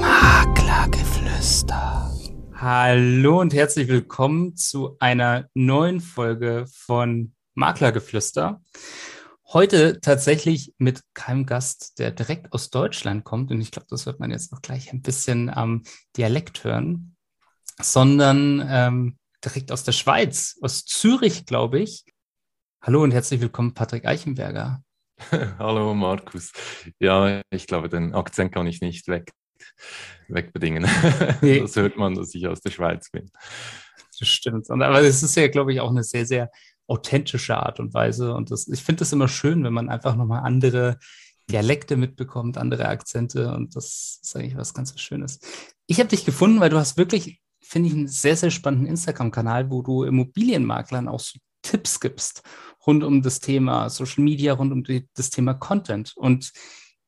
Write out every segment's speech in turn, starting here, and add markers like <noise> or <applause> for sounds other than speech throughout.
Maklergeflüster. Hallo und herzlich willkommen zu einer neuen Folge von Maklergeflüster. Heute tatsächlich mit keinem Gast, der direkt aus Deutschland kommt. Und ich glaube, das wird man jetzt auch gleich ein bisschen am Dialekt hören, sondern ähm, direkt aus der Schweiz, aus Zürich, glaube ich. Hallo und herzlich willkommen, Patrick Eichenberger. <laughs> Hallo Markus. Ja, ich glaube, den Akzent kann ich nicht weg, wegbedingen. <laughs> Nee. Das hört man, dass ich aus der Schweiz bin. Das stimmt. aber es ist ja, glaube ich, auch eine sehr, sehr authentische Art und Weise. Und das, ich finde es immer schön, wenn man einfach nochmal andere Dialekte mitbekommt, andere Akzente. Und das ist eigentlich was ganz Schönes. Ich habe dich gefunden, weil du hast wirklich, finde ich, einen sehr, sehr spannenden Instagram-Kanal, wo du Immobilienmaklern auch so Tipps gibst rund um das Thema Social Media, rund um die, das Thema Content. Und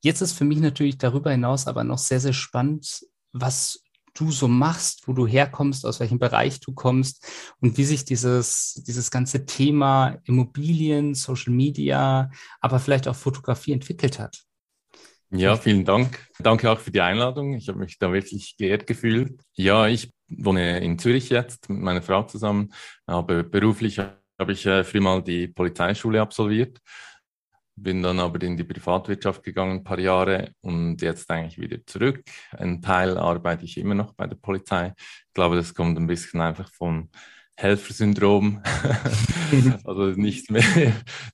jetzt ist für mich natürlich darüber hinaus aber noch sehr, sehr spannend, was du so machst, wo du herkommst, aus welchem Bereich du kommst und wie sich dieses, dieses ganze Thema Immobilien, Social Media, aber vielleicht auch Fotografie entwickelt hat. Ja, vielen Dank. Danke auch für die Einladung. Ich habe mich da wirklich geehrt gefühlt. Ja, ich wohne in Zürich jetzt mit meiner Frau zusammen, aber beruflich habe ich äh, früher mal die Polizeischule absolviert, bin dann aber in die Privatwirtschaft gegangen, ein paar Jahre und jetzt eigentlich wieder zurück. Ein Teil arbeite ich immer noch bei der Polizei. Ich glaube, das kommt ein bisschen einfach vom Helfersyndrom. <laughs> also nicht mehr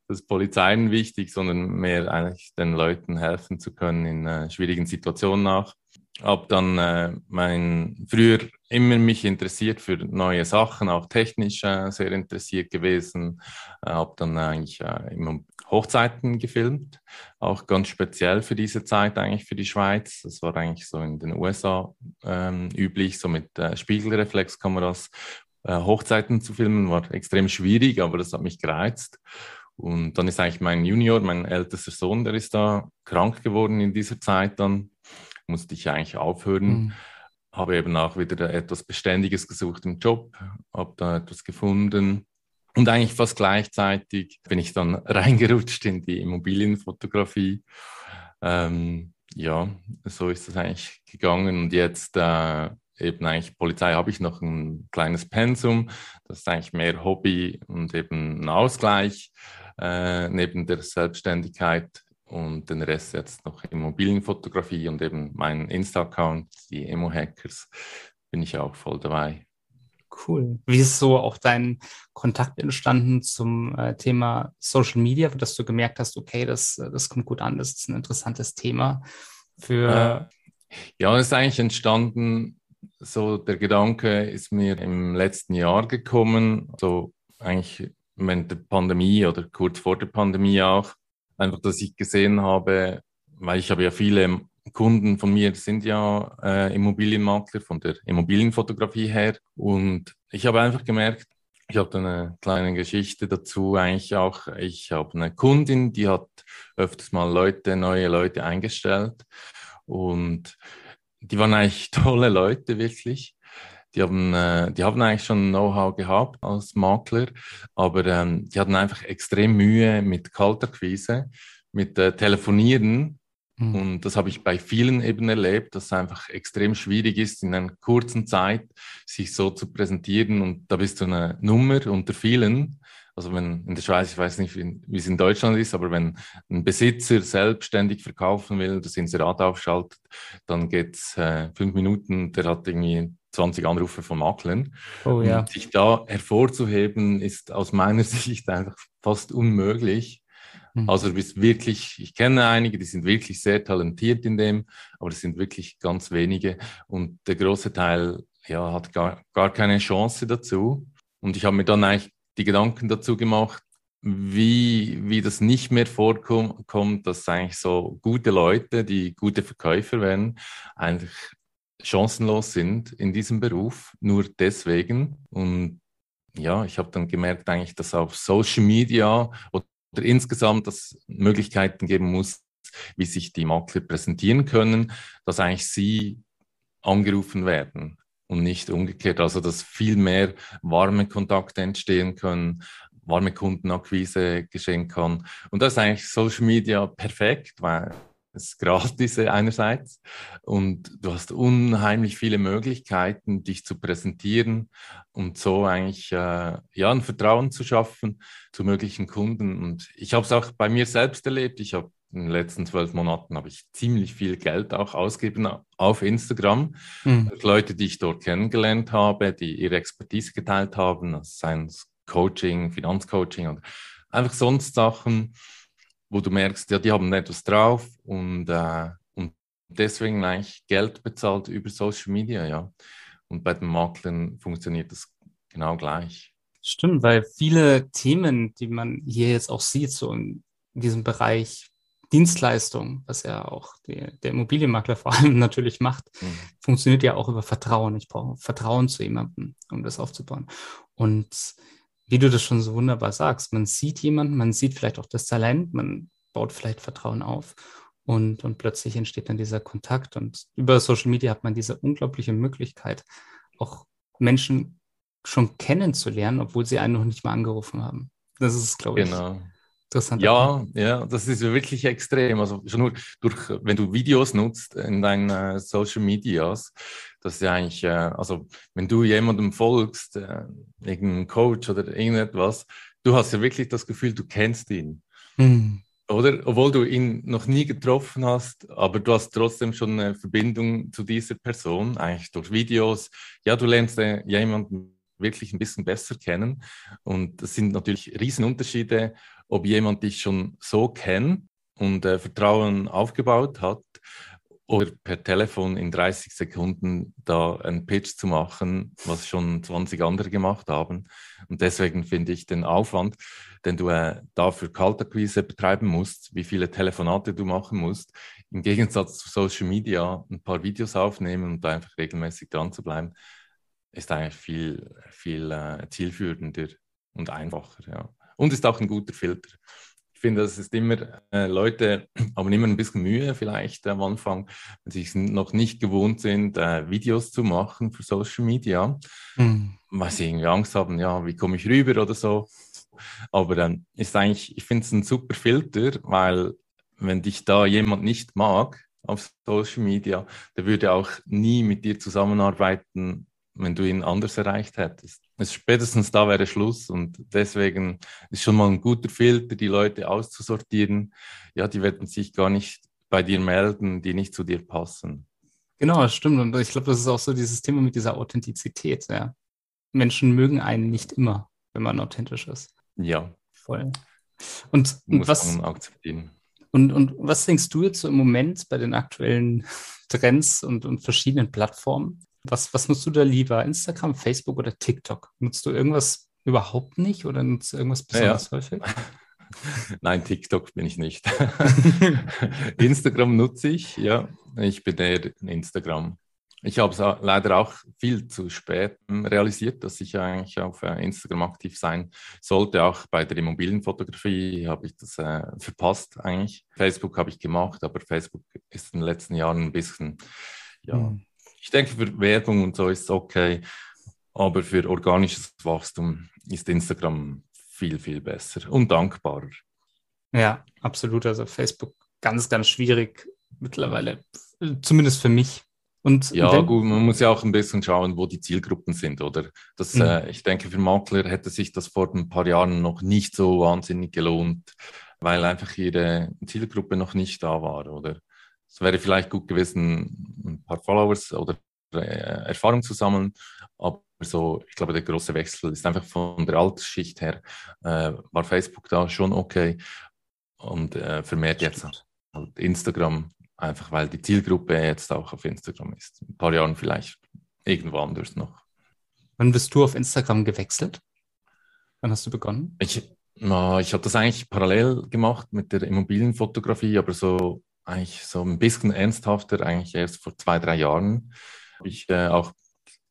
das Polizeien wichtig, sondern mehr eigentlich den Leuten helfen zu können in äh, schwierigen Situationen auch habe dann äh, mein früher immer mich interessiert für neue Sachen, auch technisch äh, sehr interessiert gewesen. Äh, habe dann eigentlich äh, immer Hochzeiten gefilmt, auch ganz speziell für diese Zeit eigentlich für die Schweiz. Das war eigentlich so in den USA ähm, üblich, so mit äh, Spiegelreflexkameras äh, Hochzeiten zu filmen, war extrem schwierig, aber das hat mich gereizt. Und dann ist eigentlich mein Junior, mein ältester Sohn, der ist da krank geworden in dieser Zeit dann musste ich eigentlich aufhören. Mhm. Habe eben auch wieder etwas Beständiges gesucht im Job, habe da etwas gefunden. Und eigentlich fast gleichzeitig bin ich dann <laughs> reingerutscht in die Immobilienfotografie. Ähm, ja, so ist das eigentlich gegangen. Und jetzt äh, eben eigentlich Polizei habe ich noch ein kleines Pensum. Das ist eigentlich mehr Hobby und eben ein Ausgleich äh, neben der Selbstständigkeit und den Rest jetzt noch Immobilienfotografie und eben mein Insta-Account, die Emo-Hackers, bin ich auch voll dabei. Cool. Wie ist so auch dein Kontakt entstanden zum äh, Thema Social Media, dass du gemerkt hast, okay, das, das kommt gut an, das ist ein interessantes Thema für. Äh, ja, es ist eigentlich entstanden, so der Gedanke ist mir im letzten Jahr gekommen, so eigentlich während der Pandemie oder kurz vor der Pandemie auch, Einfach, dass ich gesehen habe, weil ich habe ja viele Kunden von mir sind ja äh, Immobilienmakler von der Immobilienfotografie her. Und ich habe einfach gemerkt, ich habe eine kleine Geschichte dazu eigentlich auch. Ich habe eine Kundin, die hat öfters mal Leute, neue Leute eingestellt. Und die waren eigentlich <laughs> tolle Leute, wirklich. Die haben, äh, die haben eigentlich schon Know-how gehabt als Makler, aber ähm, die hatten einfach extrem Mühe mit Kalterquise, mit äh, Telefonieren. Mhm. Und das habe ich bei vielen eben erlebt, dass es einfach extrem schwierig ist, in einer kurzen Zeit sich so zu präsentieren. Und da bist du eine Nummer unter vielen. Also wenn in der Schweiz, ich weiß nicht, wie, wie es in Deutschland ist, aber wenn ein Besitzer selbstständig verkaufen will, das Inserat aufschaltet, dann geht es äh, fünf Minuten, der hat irgendwie 20 Anrufe von Maklern. Oh, ja. Und sich da hervorzuheben, ist aus meiner <laughs> Sicht einfach fast unmöglich. Mhm. Also du bist wirklich, ich kenne einige, die sind wirklich sehr talentiert in dem, aber es sind wirklich ganz wenige. Und der große Teil ja, hat gar, gar keine Chance dazu. Und ich habe mir dann eigentlich die Gedanken dazu gemacht, wie, wie das nicht mehr vorkommt, dass eigentlich so gute Leute, die gute Verkäufer werden, eigentlich chancenlos sind in diesem Beruf, nur deswegen. Und ja, ich habe dann gemerkt eigentlich, dass auf Social Media oder insgesamt das Möglichkeiten geben muss, wie sich die Makler präsentieren können, dass eigentlich sie angerufen werden und nicht umgekehrt. Also dass viel mehr warme Kontakte entstehen können, warme Kundenakquise geschehen kann. Und das ist eigentlich Social Media perfekt, weil ist gratis einerseits und du hast unheimlich viele Möglichkeiten, dich zu präsentieren und so eigentlich äh, ja ein Vertrauen zu schaffen zu möglichen Kunden. Und ich habe es auch bei mir selbst erlebt. Ich habe in den letzten zwölf Monaten habe ich ziemlich viel Geld auch ausgegeben auf Instagram. Mhm. Leute, die ich dort kennengelernt habe, die ihre Expertise geteilt haben, seien Coaching, Finanzcoaching und einfach sonst Sachen wo du merkst, ja, die haben etwas drauf und, äh, und deswegen eigentlich Geld bezahlt über Social Media, ja. Und bei den Maklern funktioniert das genau gleich. Stimmt, weil viele Themen, die man hier jetzt auch sieht, so in diesem Bereich Dienstleistung, was ja auch die, der Immobilienmakler <laughs> vor allem natürlich macht, mhm. funktioniert ja auch über Vertrauen. Ich brauche Vertrauen zu jemandem, um das aufzubauen. Und wie du das schon so wunderbar sagst, man sieht jemanden, man sieht vielleicht auch das Talent, man baut vielleicht Vertrauen auf und, und plötzlich entsteht dann dieser Kontakt. Und über Social Media hat man diese unglaubliche Möglichkeit, auch Menschen schon kennenzulernen, obwohl sie einen noch nicht mal angerufen haben. Das ist, glaube genau. ich, interessant. Ja, ja, das ist wirklich extrem. Also schon nur durch, wenn du Videos nutzt in deinen äh, Social Medias, das ist ja eigentlich, äh, also wenn du jemandem folgst, äh, irgendeinem Coach oder irgendetwas, du hast ja wirklich das Gefühl, du kennst ihn. Hm. Oder? Obwohl du ihn noch nie getroffen hast, aber du hast trotzdem schon eine Verbindung zu dieser Person, eigentlich durch Videos. Ja, du lernst äh, jemanden wirklich ein bisschen besser kennen. Und das sind natürlich Riesenunterschiede, ob jemand dich schon so kennt und äh, Vertrauen aufgebaut hat oder per Telefon in 30 Sekunden da einen Pitch zu machen, was schon 20 andere gemacht haben. Und deswegen finde ich den Aufwand, den du äh, dafür Kaltakquise betreiben musst, wie viele Telefonate du machen musst, im Gegensatz zu Social Media ein paar Videos aufnehmen und da einfach regelmäßig dran zu bleiben, ist eigentlich viel, viel äh, zielführender und einfacher. Ja. Und ist auch ein guter Filter ich finde, das ist immer, äh, Leute <clears throat> haben immer ein bisschen Mühe vielleicht am Anfang, wenn sie noch nicht gewohnt sind, äh, Videos zu machen für Social Media, mhm. weil sie irgendwie Angst haben, ja, wie komme ich rüber oder so. Aber dann ist eigentlich, ich finde es ein super Filter, weil wenn dich da jemand nicht mag auf Social Media, der würde auch nie mit dir zusammenarbeiten, wenn du ihn anders erreicht hättest. Es spätestens da wäre Schluss und deswegen ist schon mal ein guter Filter, die Leute auszusortieren. Ja, die werden sich gar nicht bei dir melden, die nicht zu dir passen. Genau, das stimmt. Und ich glaube, das ist auch so dieses Thema mit dieser Authentizität. Ja. Menschen mögen einen nicht immer, wenn man authentisch ist. Ja. Voll. Und, und was. Und, und was denkst du jetzt so im Moment bei den aktuellen Trends und, und verschiedenen Plattformen? Was, was nutzt du da lieber? Instagram, Facebook oder TikTok? Nutzt du irgendwas überhaupt nicht oder nutzt du irgendwas besonders ja, häufig? <laughs> Nein, TikTok bin ich nicht. <laughs> Instagram nutze ich, ja. Ich bin eher Instagram. Ich habe es leider auch viel zu spät realisiert, dass ich eigentlich auf äh, Instagram aktiv sein sollte. Auch bei der Immobilienfotografie habe ich das äh, verpasst eigentlich. Facebook habe ich gemacht, aber Facebook ist in den letzten Jahren ein bisschen ja, hm ich denke, für Werbung und so ist es okay, aber für organisches Wachstum ist Instagram viel, viel besser und dankbarer. Ja, absolut. Also Facebook ganz, ganz schwierig mittlerweile, zumindest für mich. Und ja, wenn, gut, man muss ja auch ein bisschen schauen, wo die Zielgruppen sind, oder? Das, mhm. äh, ich denke, für Makler hätte sich das vor ein paar Jahren noch nicht so wahnsinnig gelohnt, weil einfach ihre Zielgruppe noch nicht da war, oder? Es wäre vielleicht gut gewesen, ein paar Followers oder äh, Erfahrung zu sammeln, aber so, ich glaube, der große Wechsel ist einfach von der Altersschicht her, äh, war Facebook da schon okay und äh, vermehrt jetzt halt Instagram, einfach weil die Zielgruppe jetzt auch auf Instagram ist. ein paar Jahren vielleicht irgendwo anders noch. Wann bist du auf Instagram gewechselt? Wann hast du begonnen? Ich, na, ich habe das eigentlich parallel gemacht mit der Immobilienfotografie, aber so eigentlich so ein bisschen ernsthafter, eigentlich erst vor zwei, drei Jahren. Habe ich äh, auch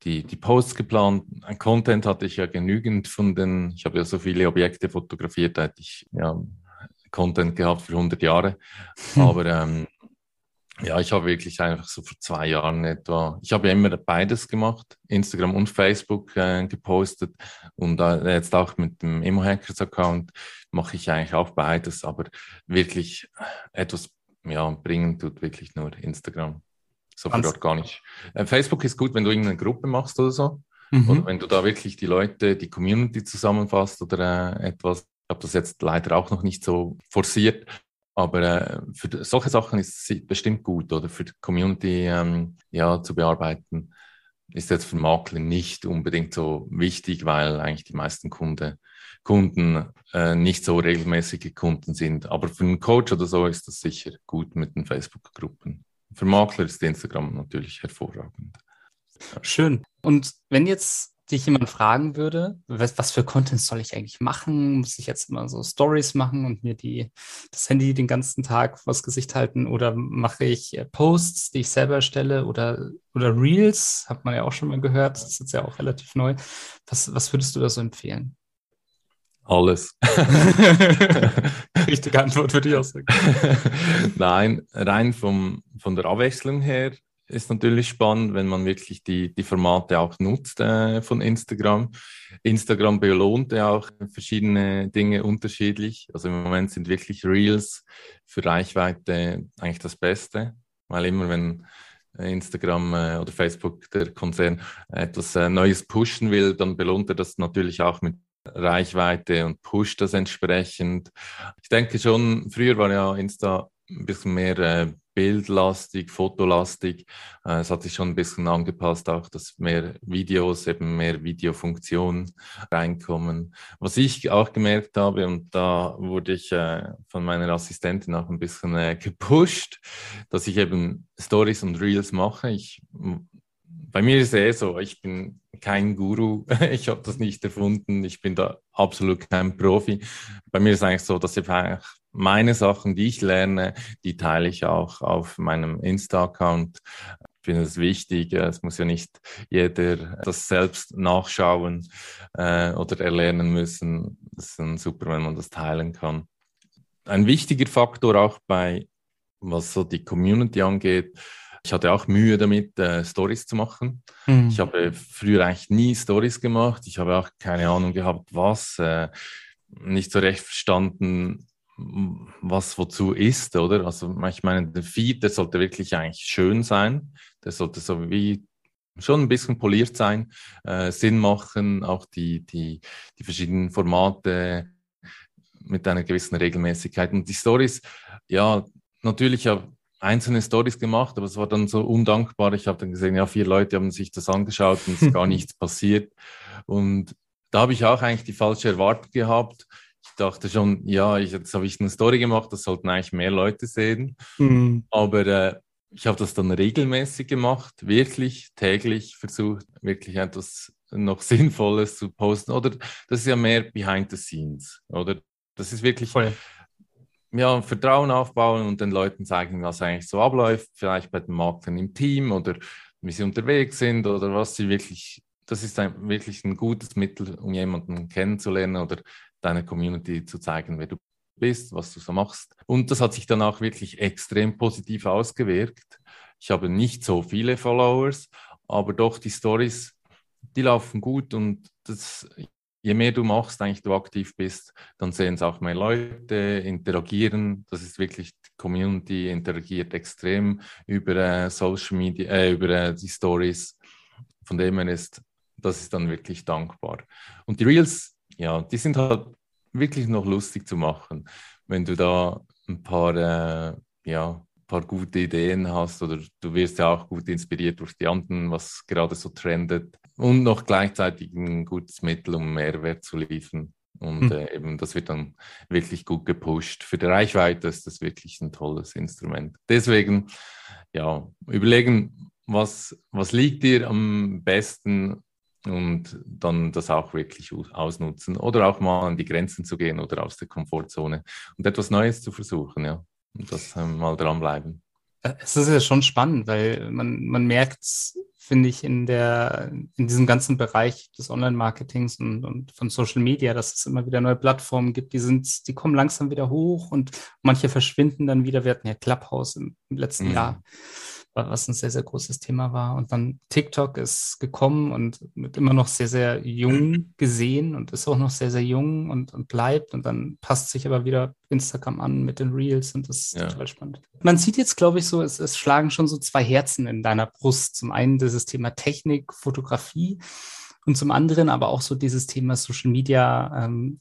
die, die Posts geplant. Ein Content hatte ich ja genügend von den, ich habe ja so viele Objekte fotografiert, da hätte ich ja Content gehabt für 100 Jahre. Hm. Aber ähm, ja, ich habe wirklich einfach so vor zwei Jahren etwa, ich habe ja immer beides gemacht, Instagram und Facebook äh, gepostet und äh, jetzt auch mit dem Immo Hackers Account mache ich eigentlich auch beides, aber wirklich etwas ja, bringen tut wirklich nur Instagram. So viel organisch. Äh, Facebook ist gut, wenn du irgendeine Gruppe machst oder so. Mhm. Oder wenn du da wirklich die Leute, die Community zusammenfasst oder äh, etwas. Ich habe das jetzt leider auch noch nicht so forciert. Aber äh, für solche Sachen ist es bestimmt gut, oder für die Community ähm, ja, zu bearbeiten, ist jetzt für Makler nicht unbedingt so wichtig, weil eigentlich die meisten Kunde, Kunden äh, nicht so regelmäßige Kunden sind. Aber für einen Coach oder so ist das sicher gut mit den Facebook-Gruppen. Für Makler ist Instagram natürlich hervorragend. Schön. Und wenn jetzt dich jemand fragen würde, was, was, für Content soll ich eigentlich machen? Muss ich jetzt immer so Stories machen und mir die, das Handy den ganzen Tag vors Gesicht halten oder mache ich äh, Posts, die ich selber erstelle oder, oder Reels? Hat man ja auch schon mal gehört. Das ist jetzt ja auch relativ neu. Was, was würdest du da so empfehlen? Alles. <laughs> Richtige Antwort würde ich auch <laughs> sagen. Nein, rein vom, von der Abwechslung her ist natürlich spannend, wenn man wirklich die, die Formate auch nutzt äh, von Instagram. Instagram belohnt ja auch verschiedene Dinge unterschiedlich. Also im Moment sind wirklich Reels für Reichweite eigentlich das Beste, weil immer wenn Instagram äh, oder Facebook, der Konzern, etwas äh, Neues pushen will, dann belohnt er das natürlich auch mit Reichweite und pusht das entsprechend. Ich denke schon, früher war ja Insta ein bisschen mehr äh, bildlastig, fotolastig. Äh, es hat sich schon ein bisschen angepasst, auch dass mehr Videos, eben mehr Videofunktionen reinkommen. Was ich auch gemerkt habe, und da wurde ich äh, von meiner Assistentin auch ein bisschen äh, gepusht, dass ich eben Stories und Reels mache. Ich bei mir ist es eh so, ich bin kein Guru, <laughs> ich habe das nicht erfunden, ich bin da absolut kein Profi. Bei mir ist es eigentlich so, dass ich meine Sachen, die ich lerne, die teile ich auch auf meinem Insta-Account. Ich finde es wichtig, es muss ja nicht jeder das selbst nachschauen äh, oder erlernen müssen. Es ist super, wenn man das teilen kann. Ein wichtiger Faktor auch bei, was so die Community angeht, ich hatte auch Mühe damit, äh, Stories zu machen. Mhm. Ich habe früher eigentlich nie Stories gemacht. Ich habe auch keine Ahnung gehabt, was. Äh, nicht so recht verstanden, was wozu ist, oder? Also ich meine, der Feed, der sollte wirklich eigentlich schön sein. Der sollte so wie schon ein bisschen poliert sein, äh, Sinn machen, auch die, die, die verschiedenen Formate mit einer gewissen Regelmäßigkeit. Und die Stories, ja, natürlich habe einzelne Stories gemacht, aber es war dann so undankbar. Ich habe dann gesehen, ja, vier Leute haben sich das angeschaut und es ist gar <laughs> nichts passiert. Und da habe ich auch eigentlich die falsche Erwartung gehabt. Ich dachte schon, ja, ich, jetzt habe ich eine Story gemacht, das sollten eigentlich mehr Leute sehen. Mhm. Aber äh, ich habe das dann regelmäßig gemacht, wirklich täglich versucht, wirklich etwas noch Sinnvolles zu posten. Oder das ist ja mehr behind the scenes, oder? Das ist wirklich Voll ja, Vertrauen aufbauen und den Leuten zeigen, was eigentlich so abläuft, vielleicht bei den Maklern im Team oder wie sie unterwegs sind oder was sie wirklich, das ist ein, wirklich ein gutes Mittel, um jemanden kennenzulernen oder deine Community zu zeigen, wer du bist, was du so machst. Und das hat sich dann auch wirklich extrem positiv ausgewirkt. Ich habe nicht so viele Followers, aber doch die Stories, die laufen gut und das, je mehr du machst, eigentlich du aktiv bist, dann sehen es auch mehr Leute, interagieren. Das ist wirklich, die Community interagiert extrem über äh, Social Media, äh, über äh, die Stories. Von dem her ist, das ist dann wirklich dankbar. Und die Reels, ja, die sind halt wirklich noch lustig zu machen, wenn du da ein paar, äh, ja, paar gute Ideen hast oder du wirst ja auch gut inspiriert durch die anderen, was gerade so trendet und noch gleichzeitig ein gutes Mittel, um Mehrwert zu liefern. Und mhm. äh, eben, das wird dann wirklich gut gepusht. Für die Reichweite ist das wirklich ein tolles Instrument. Deswegen, ja, überlegen, was, was liegt dir am besten und dann das auch wirklich ausnutzen oder auch mal an die Grenzen zu gehen oder aus der Komfortzone und etwas Neues zu versuchen, ja. Und das äh, mal dranbleiben. Es ist ja schon spannend, weil man, man merkt, finde ich, in der, in diesem ganzen Bereich des Online-Marketings und, und von Social Media, dass es immer wieder neue Plattformen gibt, die sind, die kommen langsam wieder hoch und manche verschwinden dann wieder. Wir hatten ja Clubhouse im, im letzten mhm. Jahr was ein sehr, sehr großes Thema war. Und dann TikTok ist gekommen und wird immer noch sehr, sehr jung gesehen und ist auch noch sehr, sehr jung und, und bleibt. Und dann passt sich aber wieder Instagram an mit den Reels und das ist ja. total spannend. Man sieht jetzt, glaube ich, so, es, es schlagen schon so zwei Herzen in deiner Brust. Zum einen dieses Thema Technik, Fotografie und zum anderen aber auch so dieses Thema Social Media ähm,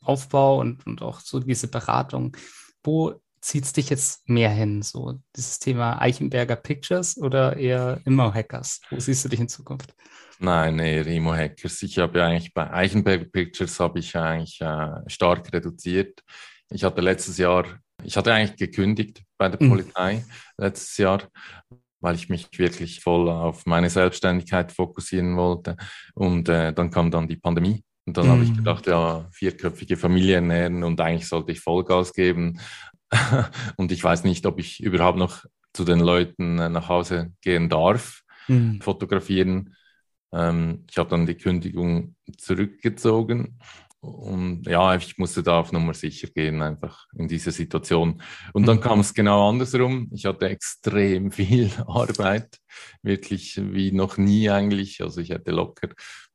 Aufbau und, und auch so diese Beratung. Wo zieht es dich jetzt mehr hin? So dieses Thema Eichenberger Pictures oder eher Immo Hackers? Wo siehst du dich in Zukunft? Nein, eher Immo Hackers. Ich habe ja eigentlich bei Eichenberger Pictures habe ich eigentlich äh, stark reduziert. Ich hatte letztes Jahr, ich hatte eigentlich gekündigt bei der mhm. Polizei letztes Jahr, weil ich mich wirklich voll auf meine Selbstständigkeit fokussieren wollte. Und äh, dann kam dann die Pandemie. Und dann mhm. habe ich gedacht, ja, vierköpfige Familie ernähren und eigentlich sollte ich Vollgas geben. <laughs> und ich weiß nicht, ob ich überhaupt noch zu den Leuten äh, nach Hause gehen darf, mhm. fotografieren. Ähm, ich habe dann die Kündigung zurückgezogen und ja, ich musste da auf Nummer sicher gehen, einfach in dieser Situation. Und dann mhm. kam es genau andersrum. Ich hatte extrem <laughs> viel Arbeit, wirklich wie noch nie eigentlich. Also ich hätte locker,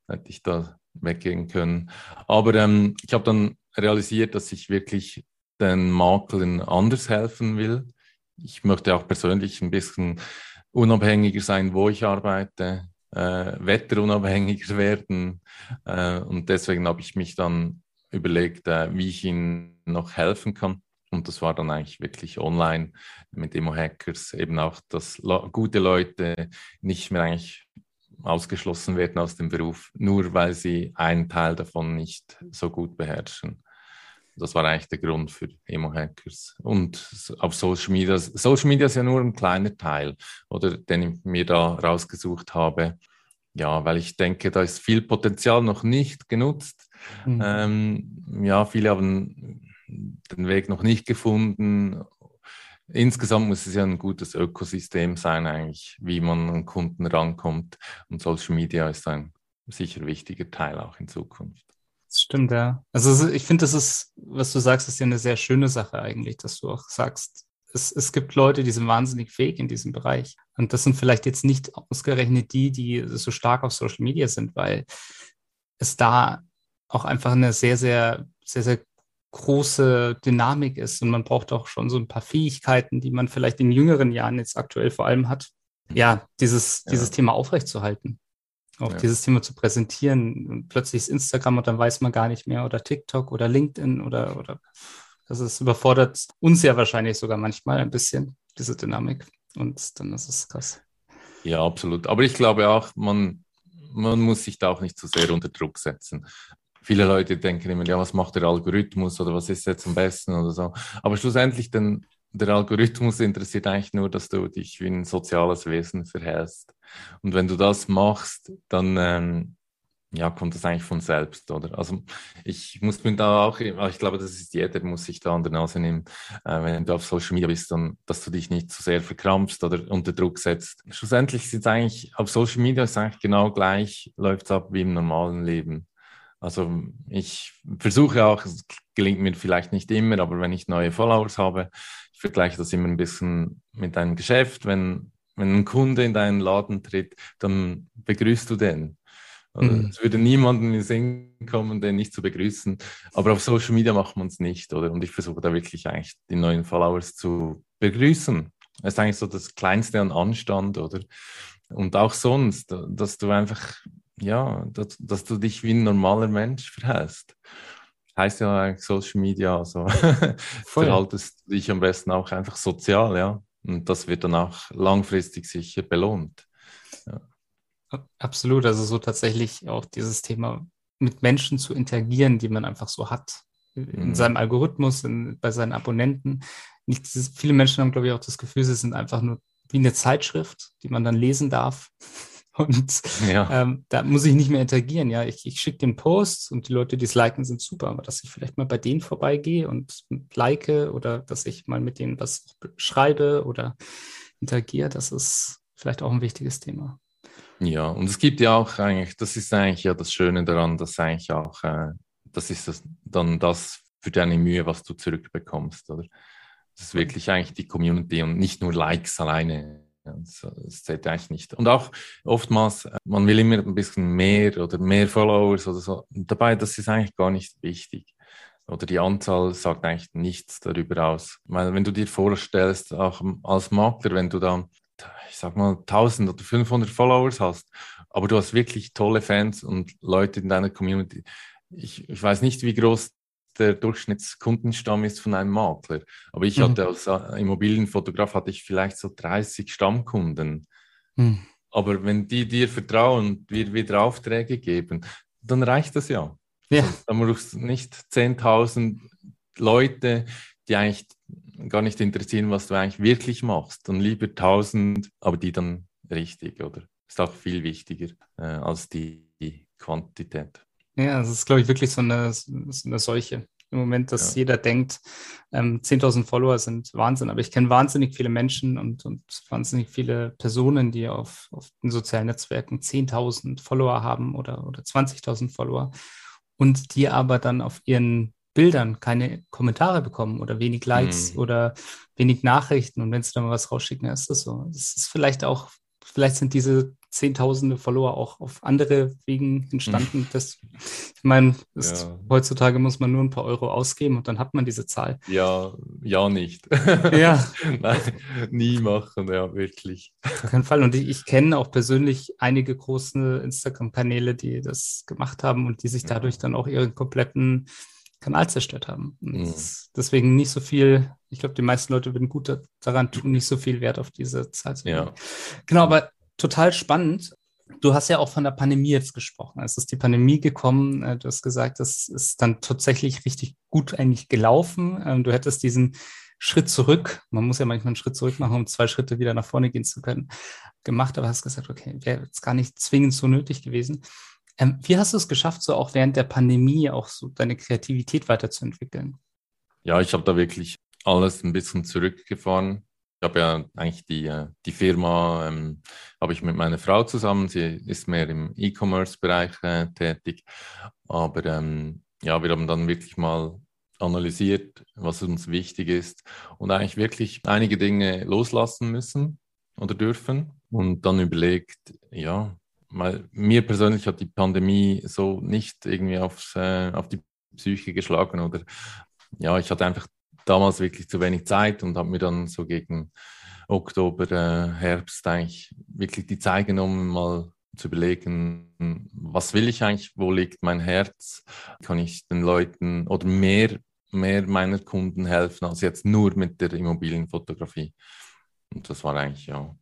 hätte ich da weggehen können. Aber ähm, ich habe dann realisiert, dass ich wirklich den Maklern anders helfen will. Ich möchte auch persönlich ein bisschen unabhängiger sein, wo ich arbeite, äh, wetterunabhängiger <laughs> werden. Äh, und deswegen habe ich mich dann überlegt, äh, wie ich ihnen noch helfen kann. Und das war dann eigentlich wirklich online mit Demo-Hackers, eben auch, dass gute Leute nicht mehr eigentlich ausgeschlossen werden aus dem Beruf, nur weil sie einen Teil davon nicht so gut beherrschen. Das war eigentlich der Grund für Emo-Hackers. Und auf Social Media, Social Media ist ja nur ein kleiner Teil, oder den ich mir da rausgesucht habe. Ja, weil ich denke, da ist viel Potenzial noch nicht genutzt. Mhm. Ähm, ja, viele haben den Weg noch nicht gefunden. Insgesamt muss es ja ein gutes Ökosystem sein, eigentlich, wie man an Kunden rankommt. Und Social Media ist ein sicher wichtiger Teil auch in Zukunft. Das stimmt, ja. Also ich finde, das ist, was du sagst, ist ja eine sehr schöne Sache eigentlich, dass du auch sagst, es, es gibt Leute, die sind wahnsinnig fähig in diesem Bereich. Und das sind vielleicht jetzt nicht ausgerechnet die, die so stark auf Social Media sind, weil es da auch einfach eine sehr, sehr, sehr, sehr große Dynamik ist. Und man braucht auch schon so ein paar Fähigkeiten, die man vielleicht in jüngeren Jahren jetzt aktuell vor allem hat, ja, dieses, ja. dieses Thema aufrechtzuerhalten auch ja. dieses Thema zu präsentieren. Und plötzlich ist Instagram und dann weiß man gar nicht mehr oder TikTok oder LinkedIn oder, oder das ist überfordert uns ja wahrscheinlich sogar manchmal ein bisschen, diese Dynamik. Und dann ist es krass. Ja, absolut. Aber ich glaube auch, man, man muss sich da auch nicht zu sehr unter Druck setzen. Viele Leute denken immer, ja, was macht der Algorithmus oder was ist jetzt am besten oder so. Aber schlussendlich, denn der Algorithmus interessiert eigentlich nur, dass du dich wie ein soziales Wesen verhältst. Und wenn du das machst, dann ähm, ja, kommt das eigentlich von selbst, oder? Also ich muss mir da auch, ich glaube, das ist jeder, muss sich da an der Nase nehmen, äh, wenn du auf Social Media bist, dann, dass du dich nicht zu sehr verkrampfst oder unter Druck setzt. Schlussendlich ist es eigentlich, auf Social Media ist eigentlich genau gleich, läuft es ab wie im normalen Leben. Also ich versuche auch, es gelingt mir vielleicht nicht immer, aber wenn ich neue Followers habe, vergleiche das immer ein bisschen mit einem Geschäft. Wenn, wenn ein Kunde in deinen Laden tritt, dann begrüßt du den. Also mhm. Es würde niemanden in den Sinn kommen, den nicht zu begrüßen. Aber auf Social Media macht man es nicht, oder? Und ich versuche da wirklich eigentlich die neuen Followers zu begrüßen. Das ist eigentlich so das Kleinste an Anstand, oder? Und auch sonst, dass du einfach ja, dass, dass du dich wie ein normaler Mensch verhältst. Heißt ja eigentlich Social Media, also <laughs> verhaltest dich am besten auch einfach sozial, ja. Und das wird dann auch langfristig sicher belohnt. Ja. Absolut, also so tatsächlich auch dieses Thema mit Menschen zu interagieren, die man einfach so hat. In mhm. seinem Algorithmus, in, bei seinen Abonnenten. Nicht, viele Menschen haben, glaube ich, auch das Gefühl, sie sind einfach nur wie eine Zeitschrift, die man dann lesen darf. Und ja. ähm, da muss ich nicht mehr interagieren. Ja, ich, ich schicke den Post und die Leute, die es liken, sind super. Aber dass ich vielleicht mal bei denen vorbeigehe und like oder dass ich mal mit denen was schreibe oder interagiere, das ist vielleicht auch ein wichtiges Thema. Ja, und es gibt ja auch eigentlich, das ist eigentlich ja das Schöne daran, dass eigentlich auch, äh, das ist das, dann das für deine Mühe, was du zurückbekommst, oder? Das ist wirklich eigentlich die Community und nicht nur Likes alleine. Das, das zählt eigentlich nicht. Und auch oftmals, äh, man will immer ein bisschen mehr oder mehr Followers oder so. Und dabei, das ist eigentlich gar nicht wichtig. Oder die Anzahl sagt eigentlich nichts darüber aus. Weil wenn du dir vorstellst, auch als Makler, wenn du da, ich sag mal, 1000 oder 500 Followers hast, aber du hast wirklich tolle Fans und Leute in deiner Community. Ich, ich weiß nicht, wie groß der Durchschnittskundenstamm ist von einem Makler. Aber ich mhm. hatte als äh, Immobilienfotograf hatte ich vielleicht so 30 Stammkunden. Mhm. Aber wenn die dir vertrauen und wir wieder Aufträge geben, dann reicht das ja. ja. Also, dann brauchst du nicht 10.000 Leute, die eigentlich gar nicht interessieren, was du eigentlich wirklich machst. Dann lieber 1000, aber die dann richtig, oder? Ist auch viel wichtiger äh, als die, die Quantität. Ja, das ist, glaube ich, wirklich so eine, so eine Seuche im Moment, dass ja. jeder denkt, ähm, 10.000 Follower sind Wahnsinn. Aber ich kenne wahnsinnig viele Menschen und, und wahnsinnig viele Personen, die auf, auf den sozialen Netzwerken 10.000 Follower haben oder, oder 20.000 Follower und die aber dann auf ihren Bildern keine Kommentare bekommen oder wenig Likes mhm. oder wenig Nachrichten. Und wenn sie dann mal was rausschicken, ist das so. Das ist vielleicht auch, vielleicht sind diese Zehntausende Follower auch auf andere Wegen entstanden. Hm. Das, ich meine, ja. heutzutage muss man nur ein paar Euro ausgeben und dann hat man diese Zahl. Ja, ja nicht. <laughs> Ja. <laughs> Nein, nie machen, ja, wirklich. Auf keinen Fall. Und ich, ich kenne auch persönlich einige große Instagram-Kanäle, die das gemacht haben und die sich dadurch dann auch ihren kompletten Kanal zerstört haben. Mhm. Deswegen nicht so viel, ich glaube, die meisten Leute würden gut daran tun, nicht so viel Wert auf diese Zahl zu legen. Ja. Genau, aber total spannend. Du hast ja auch von der Pandemie jetzt gesprochen. Es ist die Pandemie gekommen. Äh, du hast gesagt, das ist dann tatsächlich richtig gut eigentlich gelaufen. Ähm, du hättest diesen Schritt zurück, man muss ja manchmal einen Schritt zurück machen, um zwei Schritte wieder nach vorne gehen zu können, gemacht, aber hast gesagt, okay, wäre jetzt gar nicht zwingend so nötig gewesen. Ähm, wie hast du es geschafft, so auch während der Pandemie auch so deine Kreativität weiterzuentwickeln? Ja, ich habe da wirklich alles ein bisschen zurückgefahren. Habe ja eigentlich die, äh, die Firma, ähm, habe ich mit meiner Frau zusammen. Sie ist mehr im E-Commerce-Bereich äh, tätig. Aber ähm, ja, wir haben dann wirklich mal analysiert, was uns wichtig ist und eigentlich wirklich einige Dinge loslassen müssen oder dürfen und dann überlegt, ja, weil mir persönlich hat die Pandemie so nicht irgendwie aufs, äh, auf die Psyche geschlagen oder ja, ich hatte einfach damals wirklich zu wenig Zeit und habe mir dann so gegen Oktober, äh, Herbst eigentlich wirklich die Zeit genommen, mal zu überlegen, was will ich eigentlich, wo liegt mein Herz, kann ich den Leuten oder mehr, mehr meiner Kunden helfen als jetzt nur mit der Immobilienfotografie. Und das war eigentlich, ja,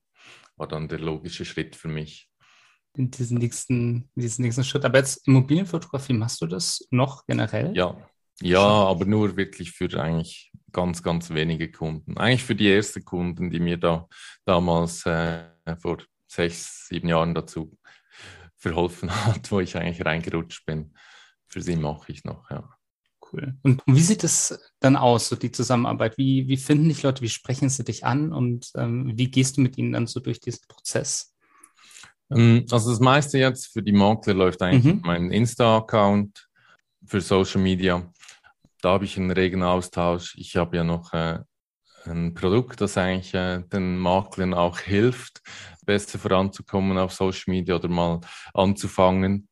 war dann der logische Schritt für mich. In diesen nächsten, diesen nächsten Schritt. Aber jetzt Immobilienfotografie, machst du das noch generell? Ja, ja, aber nur wirklich für eigentlich ganz, ganz wenige Kunden. Eigentlich für die ersten Kunden, die mir da damals äh, vor sechs, sieben Jahren dazu verholfen <laughs> hat, wo ich eigentlich reingerutscht bin. Für sie mache ich noch, ja. Cool. Und wie sieht es dann aus, so die Zusammenarbeit? Wie, wie finden dich Leute, wie sprechen sie dich an und ähm, wie gehst du mit ihnen dann so durch diesen Prozess? Ähm, also das meiste jetzt für die Makler läuft eigentlich mhm. mein Insta-Account für Social Media da habe ich einen regen Austausch. Ich habe ja noch äh, ein Produkt, das eigentlich äh, den Maklern auch hilft, besser voranzukommen auf Social Media oder mal anzufangen.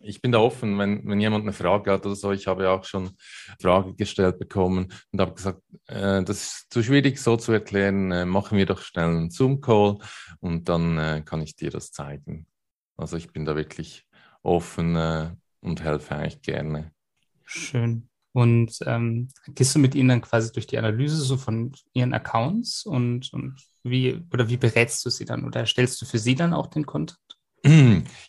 Ich bin da offen, wenn, wenn jemand eine Frage hat oder so. Ich habe ja auch schon Frage gestellt bekommen und habe gesagt, äh, das ist zu schwierig so zu erklären. Äh, machen wir doch schnell einen Zoom-Call und dann äh, kann ich dir das zeigen. Also ich bin da wirklich offen äh, und helfe eigentlich gerne. Schön. Und ähm, gehst du mit ihnen dann quasi durch die Analyse so von ihren Accounts und, und wie oder wie berätst du sie dann oder erstellst du für sie dann auch den Content?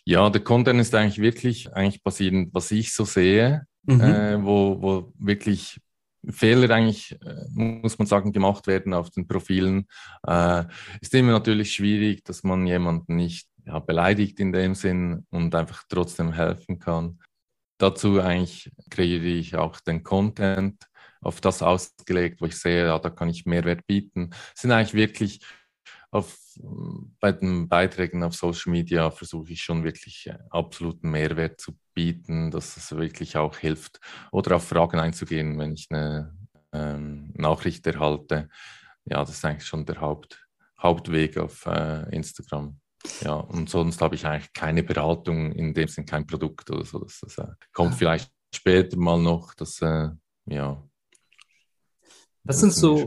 Ja, der Content ist eigentlich wirklich eigentlich basierend, was ich so sehe, mhm. äh, wo, wo wirklich Fehler eigentlich, äh, muss man sagen, gemacht werden auf den Profilen. Äh, ist immer natürlich schwierig, dass man jemanden nicht ja, beleidigt in dem Sinn und einfach trotzdem helfen kann dazu eigentlich kreiere ich auch den Content auf das ausgelegt, wo ich sehe, ja, da kann ich Mehrwert bieten. Es sind eigentlich wirklich auf, bei den Beiträgen auf Social Media versuche ich schon wirklich äh, absoluten Mehrwert zu bieten, dass es wirklich auch hilft oder auf Fragen einzugehen, wenn ich eine ähm, Nachricht erhalte. Ja, das ist eigentlich schon der Haupt, Hauptweg auf äh, Instagram. Ja, und sonst habe ich eigentlich keine Beratung, in dem Sinn kein Produkt oder so. Das, das äh, kommt ah. vielleicht später mal noch. Das, äh, ja. Was sind so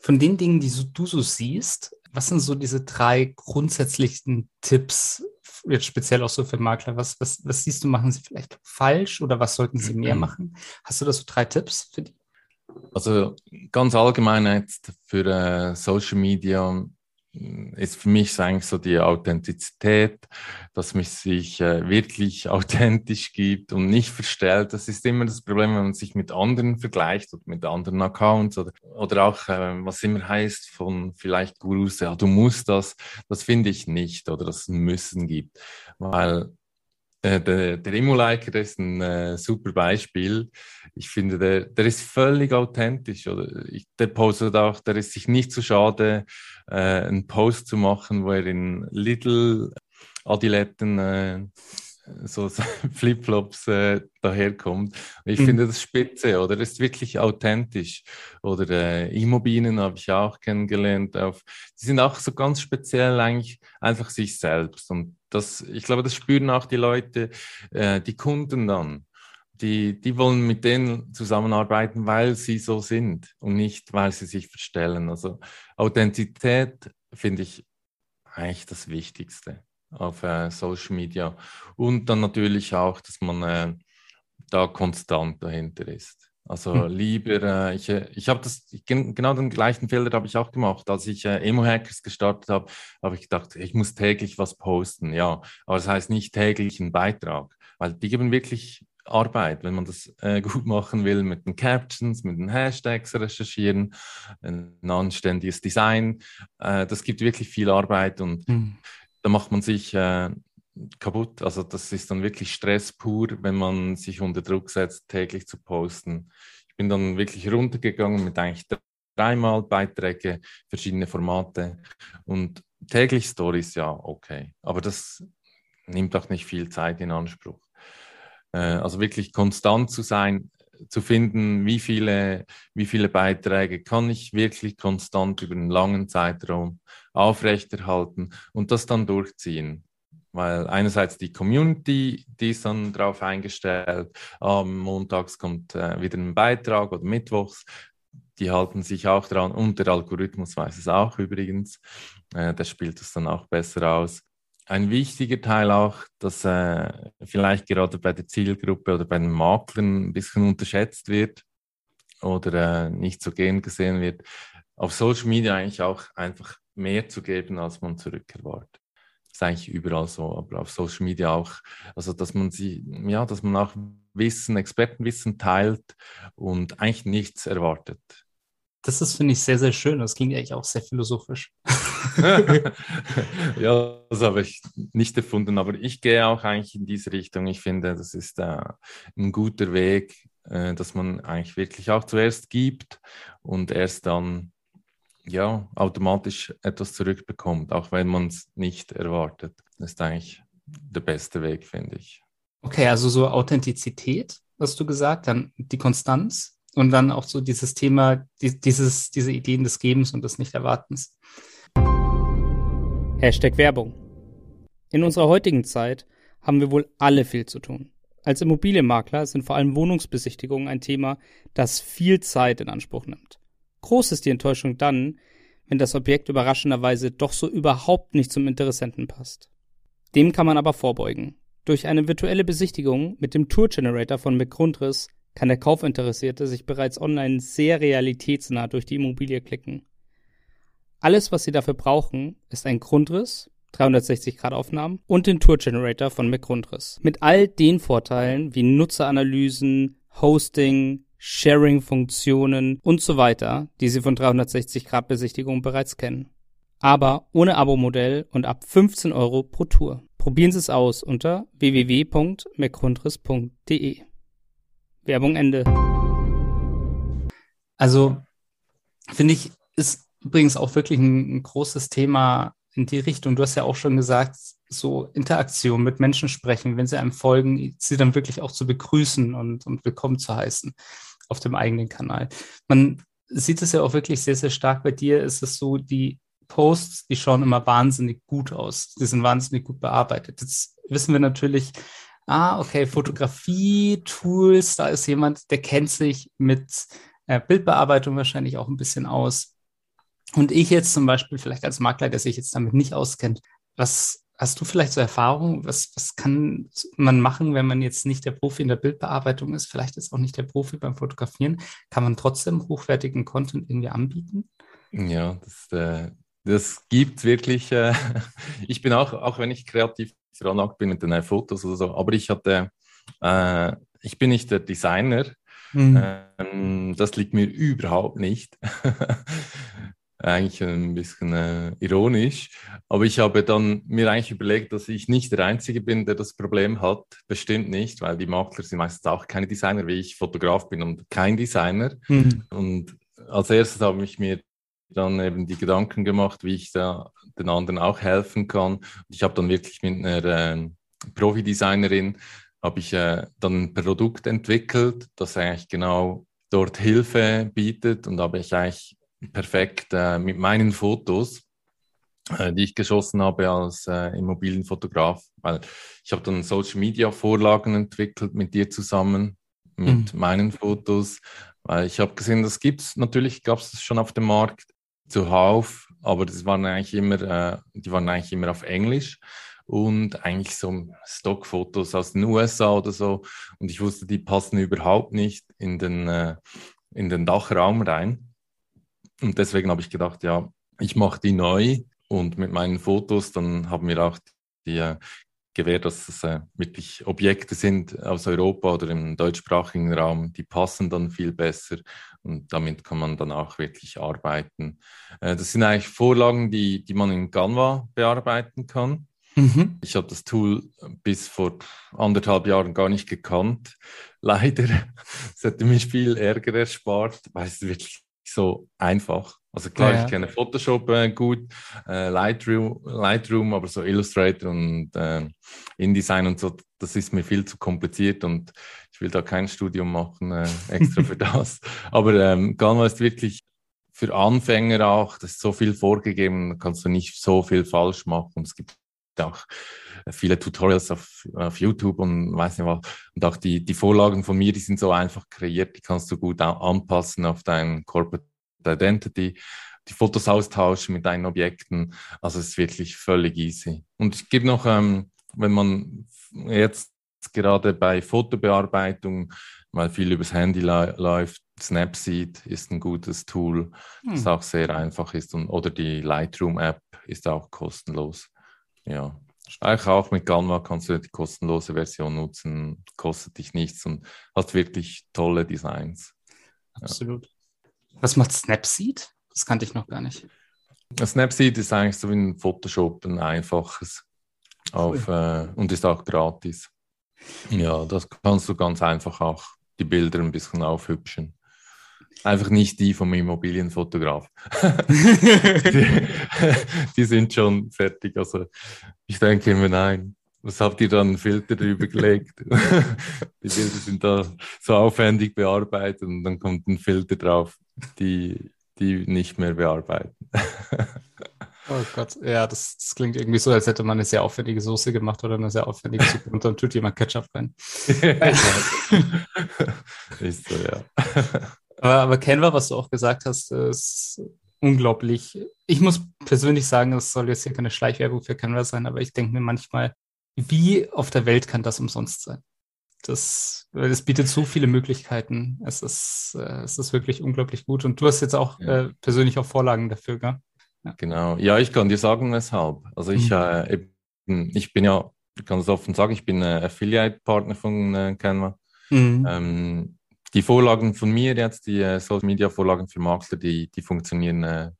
von den Dingen, die du so siehst, was sind so diese drei grundsätzlichen Tipps, jetzt speziell auch so für Makler? Was, was, was siehst du, machen sie vielleicht falsch oder was sollten sie mehr machen? Hast du da so drei Tipps für die? Also ganz allgemein jetzt für äh, Social Media ist für mich eigentlich so die Authentizität, dass man sich äh, wirklich <laughs> authentisch gibt und nicht verstellt. Das ist immer das Problem, wenn man sich mit anderen vergleicht oder mit anderen Accounts oder, oder auch, äh, was immer heißt von vielleicht Gurus, ja, du musst das. Das finde ich nicht oder ein Müssen gibt, weil äh, der, der ist ein äh, super Beispiel. Ich finde, der, der ist völlig authentisch. Oder ich, der postet auch, der ist sich nicht zu schade, äh, einen Post zu machen, wo er in Little Adiletten äh, so <laughs> Flipflops äh, daherkommt. Ich mhm. finde das spitze, oder? Das ist wirklich authentisch. Oder äh, Immobilien habe ich auch kennengelernt. Auf, die sind auch so ganz speziell eigentlich einfach sich selbst. Und das, ich glaube, das spüren auch die Leute, äh, die Kunden dann. Die, die wollen mit denen zusammenarbeiten, weil sie so sind und nicht, weil sie sich verstellen. Also Authentizität finde ich eigentlich das Wichtigste auf äh, Social Media. Und dann natürlich auch, dass man äh, da konstant dahinter ist. Also hm. lieber, äh, ich, äh, ich habe das, ich, genau den gleichen Fehler habe ich auch gemacht. Als ich äh, Emo-Hackers gestartet habe, habe ich gedacht, ich muss täglich was posten. Ja, aber das heißt nicht täglich einen Beitrag, weil die geben wirklich Arbeit, wenn man das äh, <laughs> gut machen will, mit den Captions, mit den Hashtags recherchieren, ein anständiges Design. Äh, das gibt wirklich viel Arbeit und hm da macht man sich äh, kaputt. Also das ist dann wirklich Stress pur, wenn man sich unter Druck setzt, täglich zu posten. Ich bin dann wirklich runtergegangen mit eigentlich dreimal Beiträge, verschiedene Formate und täglich Stories, ja, okay. Aber das nimmt auch nicht viel Zeit in Anspruch. Äh, also wirklich konstant zu sein, zu finden, wie viele, wie viele Beiträge kann ich wirklich konstant über einen langen Zeitraum aufrechterhalten und das dann durchziehen. Weil einerseits die Community, die ist dann darauf eingestellt, ähm, montags kommt äh, wieder ein Beitrag oder mittwochs, die halten sich auch dran und der Algorithmus weiß es auch übrigens, äh, der spielt es dann auch besser aus. Ein wichtiger Teil auch, dass äh, vielleicht gerade bei der Zielgruppe oder bei den Maklern ein bisschen unterschätzt wird oder äh, nicht so gern gesehen wird, auf Social Media eigentlich auch einfach mehr zu geben, als man zurück erwartet. Das ist eigentlich überall so, aber auf Social Media auch, also dass man sie, ja, dass man auch Wissen, Expertenwissen teilt und eigentlich nichts erwartet. Das ist, finde ich, sehr, sehr schön. Das klingt eigentlich auch sehr philosophisch. <laughs> ja, das habe ich nicht erfunden, aber ich gehe auch eigentlich in diese Richtung. Ich finde, das ist äh, ein guter Weg, äh, dass man eigentlich wirklich auch zuerst gibt und erst dann ja automatisch etwas zurückbekommt, auch wenn man es nicht erwartet. Das ist eigentlich der beste Weg, finde ich. Okay, also so Authentizität, hast du gesagt, dann die Konstanz und dann auch so dieses Thema, die, dieses, diese Ideen des Gebens und des Nichterwartens. Hashtag Werbung. In unserer heutigen Zeit haben wir wohl alle viel zu tun. Als Immobilienmakler sind vor allem Wohnungsbesichtigungen ein Thema, das viel Zeit in Anspruch nimmt. Groß ist die Enttäuschung dann, wenn das Objekt überraschenderweise doch so überhaupt nicht zum Interessenten passt. Dem kann man aber vorbeugen. Durch eine virtuelle Besichtigung mit dem Tour Generator von McGrundriss kann der Kaufinteressierte sich bereits online sehr realitätsnah durch die Immobilie klicken. Alles, was Sie dafür brauchen, ist ein Grundriss, 360-Grad-Aufnahmen und den Tour-Generator von McGrundriss. Mit all den Vorteilen wie Nutzeranalysen, Hosting, Sharing-Funktionen und so weiter, die Sie von 360-Grad-Besichtigungen bereits kennen. Aber ohne Abo-Modell und ab 15 Euro pro Tour. Probieren Sie es aus unter www.mcgrundriss.de. Werbung Ende. Also, finde ich, ist übrigens auch wirklich ein, ein, großes Thema in die Richtung. Du hast ja auch schon gesagt, so Interaktion mit Menschen sprechen, wenn sie einem folgen, sie dann wirklich auch zu begrüßen und, und willkommen zu heißen auf dem eigenen Kanal. Man sieht es ja auch wirklich sehr, sehr stark bei dir. Ist es so, die Posts, die schauen immer wahnsinnig gut aus. Die sind wahnsinnig gut bearbeitet. Jetzt wissen wir natürlich, ah, okay, Fotografie-Tools, da ist jemand, der kennt sich mit äh, Bildbearbeitung wahrscheinlich auch ein bisschen aus. Und ich jetzt zum Beispiel, vielleicht als Makler, der sich jetzt damit nicht auskennt, was hast du vielleicht so Erfahrungen? Was, was kann man machen, wenn man jetzt nicht der Profi in der Bildbearbeitung ist? Vielleicht ist auch nicht der Profi beim Fotografieren. Kann man trotzdem hochwertigen Content irgendwie anbieten? Ja, das, äh, das gibt wirklich. Äh, <laughs> ich bin auch, auch wenn ich kreativ veranlagt bin mit den Fotos oder so, aber ich hatte, äh, ich bin nicht der Designer. Mhm. Ähm, das liegt mir überhaupt nicht. <laughs> eigentlich ein bisschen äh, ironisch. Aber ich habe dann mir eigentlich überlegt, dass ich nicht der Einzige bin, der das Problem hat. Bestimmt nicht, weil die Makler sind meistens auch keine Designer, wie ich Fotograf bin und kein Designer. Mhm. Und als erstes habe ich mir dann eben die Gedanken gemacht, wie ich da den anderen auch helfen kann. Und ich habe dann wirklich mit einer äh, Profi-Designerin habe ich äh, dann ein Produkt entwickelt, das eigentlich genau dort Hilfe bietet und habe ich eigentlich perfekt äh, mit meinen Fotos, äh, die ich geschossen habe als äh, Immobilienfotograf, weil ich habe dann Social Media Vorlagen entwickelt mit dir zusammen, mit mhm. meinen Fotos, weil ich habe gesehen, das gibt es, natürlich gab es das schon auf dem Markt zuhauf, aber das waren eigentlich immer, äh, die waren eigentlich immer auf Englisch und eigentlich so Stockfotos aus den USA oder so. Und ich wusste, die passen überhaupt nicht in den, äh, in den Dachraum rein. Und deswegen habe ich gedacht, ja, ich mache die neu und mit meinen Fotos, dann haben wir auch die äh, gewährt, dass es äh, wirklich Objekte sind aus Europa oder im deutschsprachigen Raum, die passen dann viel besser und damit kann man dann auch wirklich arbeiten. Äh, das sind eigentlich Vorlagen, die, die man in Canva bearbeiten kann. Mhm. Ich habe das Tool bis vor anderthalb Jahren gar nicht gekannt. Leider, <laughs> es hätte mir viel Ärger erspart, weil es wirklich so einfach. Also klar, ja, ja. ich kenne Photoshop äh, gut, äh, Lightroom, Lightroom, aber so Illustrator und äh, InDesign und so, das ist mir viel zu kompliziert und ich will da kein Studium machen äh, extra für <laughs> das. Aber ähm, Canva ist wirklich für Anfänger auch, das ist so viel vorgegeben, da kannst du nicht so viel falsch machen. Es gibt auch viele Tutorials auf, auf YouTube und weiß nicht was. Und auch die, die Vorlagen von mir, die sind so einfach kreiert, die kannst du gut anpassen auf dein Corporate Identity, die Fotos austauschen mit deinen Objekten. Also es ist wirklich völlig easy. Und es gibt noch, ähm, wenn man jetzt gerade bei Fotobearbeitung, weil viel übers Handy läuft, Snapseed ist ein gutes Tool, hm. das auch sehr einfach ist. Und, oder die Lightroom-App ist auch kostenlos. Ja. Eigentlich auch mit Canva kannst du die kostenlose Version nutzen, kostet dich nichts und hast wirklich tolle Designs. Absolut. Ja. Was macht Snapseed? Das kannte ich noch gar nicht. Snapseed ist eigentlich so wie ein Photoshop, ein einfaches. Auf, äh, und ist auch gratis. Ja, das kannst du ganz einfach auch die Bilder ein bisschen aufhübschen. Einfach nicht die vom Immobilienfotograf. <laughs> die, die, sind schon fertig. Also ich denke immer, nein, was habt ihr dann einen Filter drüber gelegt? <laughs> die Bilder sind da so aufwendig bearbeitet und dann kommt ein Filter drauf, die, die nicht mehr bearbeiten. <laughs> Oh Gott, ja, das, das, klingt irgendwie so, als hätte man eine sehr aufwendige Soße gemacht oder eine sehr aufwendige Suppe und dann tut jemand Ketchup rein. ist so, ja. Aber, aber Canva, was du auch gesagt hast, ist unglaublich. Ich muss persönlich sagen, es soll jetzt hier keine Schleichwerbung für Canva sein, aber ich denke mir manchmal, wie auf der Welt kann das umsonst sein? Das, das bietet so viele Möglichkeiten. Es ist, äh, es ist wirklich unglaublich gut. Und du hast jetzt auch ja. äh, persönlich auch Vorlagen dafür, gell? Ja. Genau. Ja, ich kann dir sagen, weshalb. Also ich, mhm. äh, ich bin ja, ich kann es offen sagen, ich bin äh, Affiliate-Partner von äh, Canva. Mhm. Ähm, die Vorlagen von mir jetzt, die äh, Social Media Vorlagen für Makler, die, die funktionieren äh,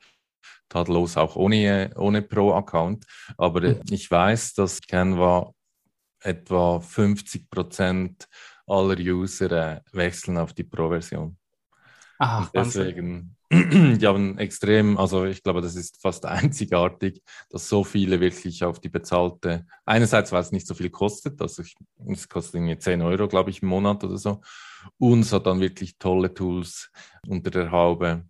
tadellos auch ohne, ohne Pro-Account. Aber äh, ich weiß, dass Canva etwa 50 Prozent aller User äh, wechseln auf die Pro-Version. Ah, deswegen, <clears throat> die haben extrem, also ich glaube, das ist fast <laughs> einzigartig, dass so viele wirklich auf die bezahlte, einerseits, weil es nicht so viel kostet, also ich, es kostet irgendwie 10 Euro, glaube ich, im Monat oder so, und es hat dann wirklich tolle Tools unter der Haube.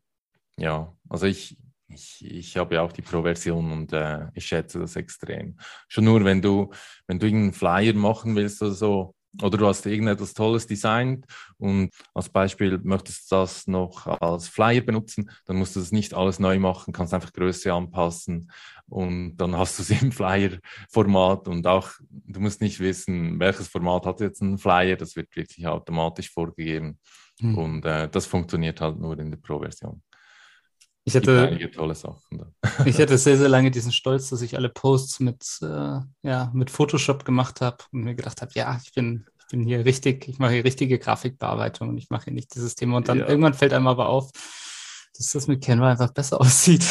Ja, also ich, ich, ich habe ja auch die Pro-Version und äh, ich schätze das extrem. Schon nur, wenn du, wenn du irgendeinen Flyer machen willst oder so, oder du hast irgendetwas Tolles designt und als Beispiel möchtest du das noch als Flyer benutzen, dann musst du das nicht alles neu machen, kannst einfach Größe anpassen und dann hast du es <laughs> im Flyer-Format und auch, du musst nicht wissen, welches Format hat jetzt ein Flyer, das wird wirklich automatisch vorgegeben hm. und äh, das funktioniert halt nur in der Pro-Version. Ich hatte, einige tolle Sachen da. <laughs> ich hatte <laughs> sehr, sehr lange diesen Stolz, dass ich alle Posts mit, äh, ja, mit Photoshop gemacht habe und mir gedacht habe, ja, ich bin, ich bin hier richtig, ich mache hier richtige Grafikbearbeitung und ich mache hier nicht dieses Thema. Und dann ja. irgendwann fällt einem aber auf, dass das mit Canva einfach besser <laughs> aussieht.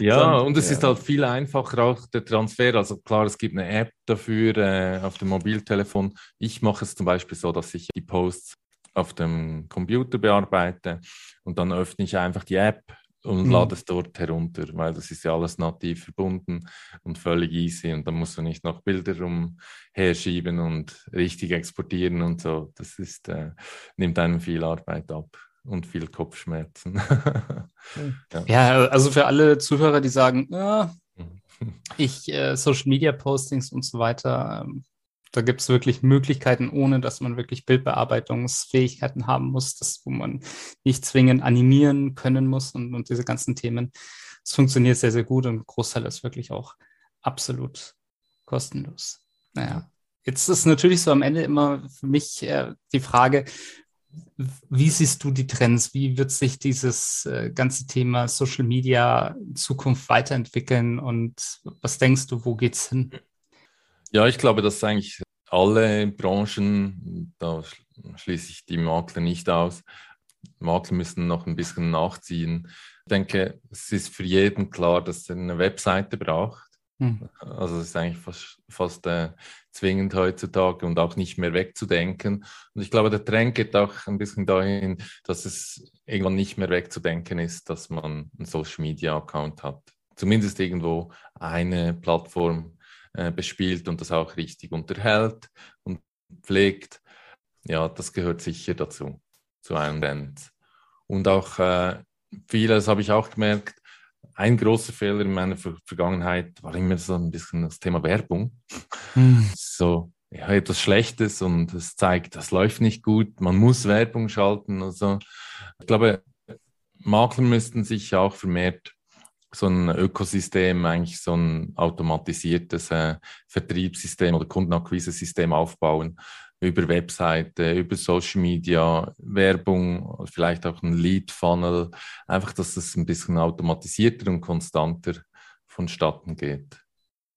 ja, und es ja. ist halt viel einfacher auch der Transfer. Also klar, es gibt eine App dafür äh, auf dem Mobiltelefon. Ich mache es zum Beispiel so, dass ich die Posts auf dem Computer bearbeite und dann öffne ich einfach die App und mhm. lade es dort herunter, weil das ist ja alles nativ verbunden und völlig easy und dann musst du nicht noch Bilder umherschieben und richtig exportieren und so. Das ist, äh, nimmt einem viel Arbeit ab und viel Kopfschmerzen. <laughs> ja. ja. also für alle Zuhörer, die sagen, ja, <laughs> ich äh, Social Media Postings und so weiter, ähm, da gibt es wirklich Möglichkeiten, ohne dass man wirklich Bildbearbeitungsfähigkeiten haben muss, das, wo man nicht zwingend animieren können muss und, und diese ganzen Themen. Es funktioniert sehr, sehr gut und ein Großteil ist wirklich auch absolut kostenlos. Naja, jetzt ist natürlich so am Ende immer für mich äh, die Frage, wie siehst du die Trends? Wie wird sich dieses äh, ganze Thema Social Media in Zukunft weiterentwickeln und was denkst du, wo geht's hin? Ja, ich glaube, dass eigentlich alle Branchen, da schließe ich die Makler nicht aus, Makler müssen noch ein bisschen nachziehen. Ich denke, es ist für jeden klar, dass er eine Webseite braucht. Hm. Also es ist eigentlich fast, fast äh, zwingend heutzutage und auch nicht mehr wegzudenken. Und ich glaube, der Trend geht auch ein bisschen dahin, dass es irgendwann nicht mehr wegzudenken ist, dass man einen Social-Media-Account hat. Zumindest irgendwo eine Plattform, äh, bespielt und das auch richtig unterhält und pflegt. Ja, das gehört sicher dazu, zu einem Band. Und auch äh, vieles habe ich auch gemerkt, ein großer Fehler in meiner Ver Vergangenheit war immer so ein bisschen das Thema Werbung. Hm. So, ja, etwas Schlechtes und es zeigt, das läuft nicht gut, man muss Werbung schalten. Also, ich glaube, Makler müssten sich auch vermehrt so ein Ökosystem, eigentlich so ein automatisiertes äh, Vertriebssystem oder Kundenakquise-System aufbauen über Webseite, über Social Media, Werbung, vielleicht auch ein Lead-Funnel, einfach, dass es ein bisschen automatisierter und konstanter vonstatten geht.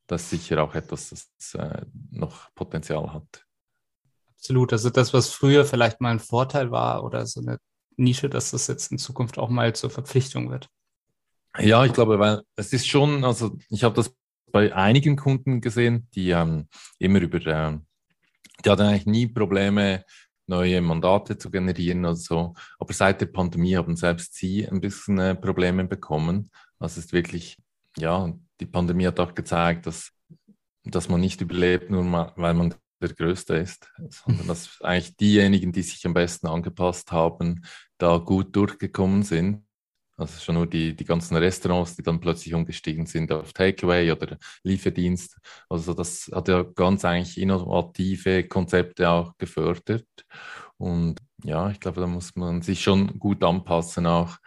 Das ist sicher auch etwas, das äh, noch Potenzial hat. Absolut. Also das, was früher vielleicht mal ein Vorteil war oder so eine Nische, dass das jetzt in Zukunft auch mal zur Verpflichtung wird. Ja, ich glaube, weil es ist schon, also ich habe das bei einigen Kunden gesehen, die ähm, immer über, äh, die hatten eigentlich nie Probleme, neue Mandate zu generieren oder so. Aber seit der Pandemie haben selbst sie ein bisschen äh, Probleme bekommen. Das ist wirklich, ja, die Pandemie hat auch gezeigt, dass, dass man nicht überlebt, nur mal, weil man der Größte ist, sondern dass <laughs> eigentlich diejenigen, die sich am besten angepasst haben, da gut durchgekommen sind. Also schon nur die, die ganzen Restaurants, die dann plötzlich umgestiegen sind auf Takeaway oder Lieferdienst. Also das hat ja ganz eigentlich innovative Konzepte auch gefördert. Und ja, ich glaube, da muss man sich schon gut anpassen, auch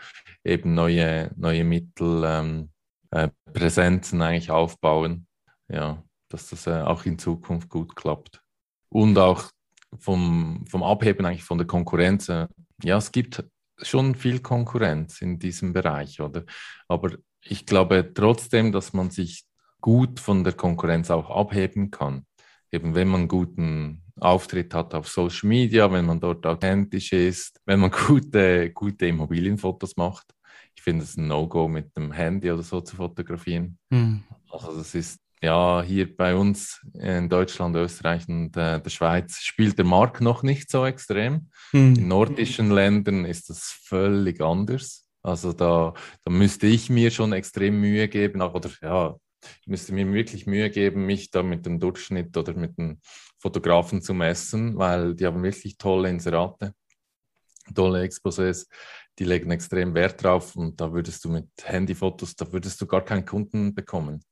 eben neue, neue Mittel, ähm, äh, Präsenzen eigentlich aufbauen. Ja, dass das äh, auch in Zukunft gut klappt. Und auch vom, vom Abheben eigentlich von der Konkurrenz. Äh, ja, es gibt schon viel Konkurrenz in diesem Bereich, oder? Aber ich glaube trotzdem, dass man sich gut von der Konkurrenz auch abheben kann. Eben wenn man guten Auftritt hat auf Social Media, wenn man dort authentisch ist, wenn man <laughs> gute, gute Immobilienfotos macht. Ich finde es ein No-Go mit dem Handy oder so zu fotografieren. Hm. Also das ist ja, hier bei uns in Deutschland, Österreich und äh, der Schweiz spielt der Markt noch nicht so extrem. Mhm. In nordischen Ländern ist das völlig anders. Also da, da müsste ich mir schon extrem Mühe geben, oder ja, ich müsste mir wirklich Mühe geben, mich da mit dem Durchschnitt oder mit dem Fotografen zu messen, weil die haben wirklich tolle Inserate, tolle Exposés, die legen extrem Wert drauf und da würdest du mit Handyfotos, da würdest du gar keinen Kunden bekommen.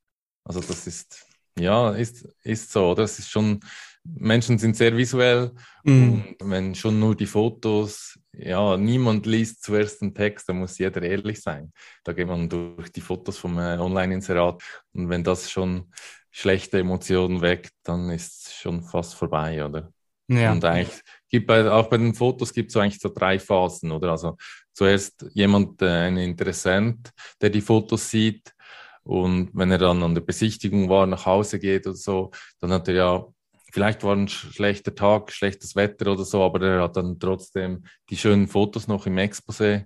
Also das ist, ja, ist, ist so, oder? Es ist schon, Menschen sind sehr visuell mhm. und wenn schon nur die Fotos, ja, niemand liest zuerst den Text, da muss jeder ehrlich sein. Da geht man durch die Fotos vom äh, Online-Inserat und wenn das schon schlechte Emotionen weckt, dann ist es schon fast vorbei, oder? Ja. Und eigentlich gibt bei, auch bei den Fotos gibt es so eigentlich so drei Phasen, oder? Also zuerst jemand, äh, ein Interessent, der die Fotos sieht und wenn er dann an der Besichtigung war, nach Hause geht oder so, dann hat er ja vielleicht war ein schlechter Tag, schlechtes Wetter oder so, aber er hat dann trotzdem die schönen Fotos noch im Exposé,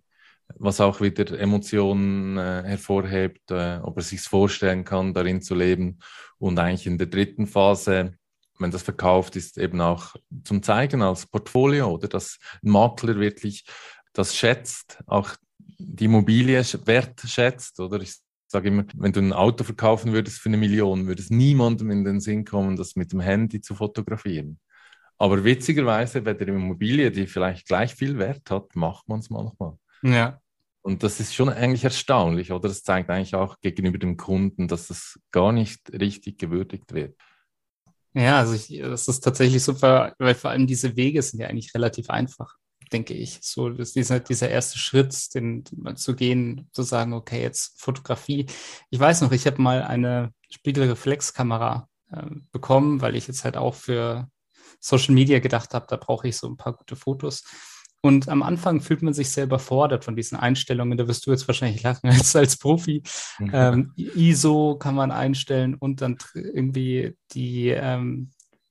was auch wieder Emotionen äh, hervorhebt, äh, ob er sich vorstellen kann, darin zu leben. Und eigentlich in der dritten Phase, wenn das verkauft ist, eben auch zum Zeigen als Portfolio oder dass ein Makler wirklich das schätzt, auch die Immobilie wertschätzt oder ich sage immer, wenn du ein Auto verkaufen würdest für eine Million, würde es niemandem in den Sinn kommen, das mit dem Handy zu fotografieren. Aber witzigerweise bei der Immobilie, die vielleicht gleich viel Wert hat, macht man es manchmal. Ja. Und das ist schon eigentlich erstaunlich, oder? Das zeigt eigentlich auch gegenüber dem Kunden, dass das gar nicht richtig gewürdigt wird. Ja, also ich, das ist tatsächlich super, weil vor allem diese Wege sind ja eigentlich relativ einfach denke ich. So dieser, dieser erste Schritt, den, den zu gehen, zu sagen, okay, jetzt Fotografie. Ich weiß noch, ich habe mal eine Spiegelreflexkamera äh, bekommen, weil ich jetzt halt auch für Social Media gedacht habe, da brauche ich so ein paar gute Fotos. Und am Anfang fühlt man sich sehr überfordert von diesen Einstellungen. Da wirst du jetzt wahrscheinlich lachen <laughs> als, als Profi. Mhm. Ähm, ISO kann man einstellen und dann irgendwie die ähm,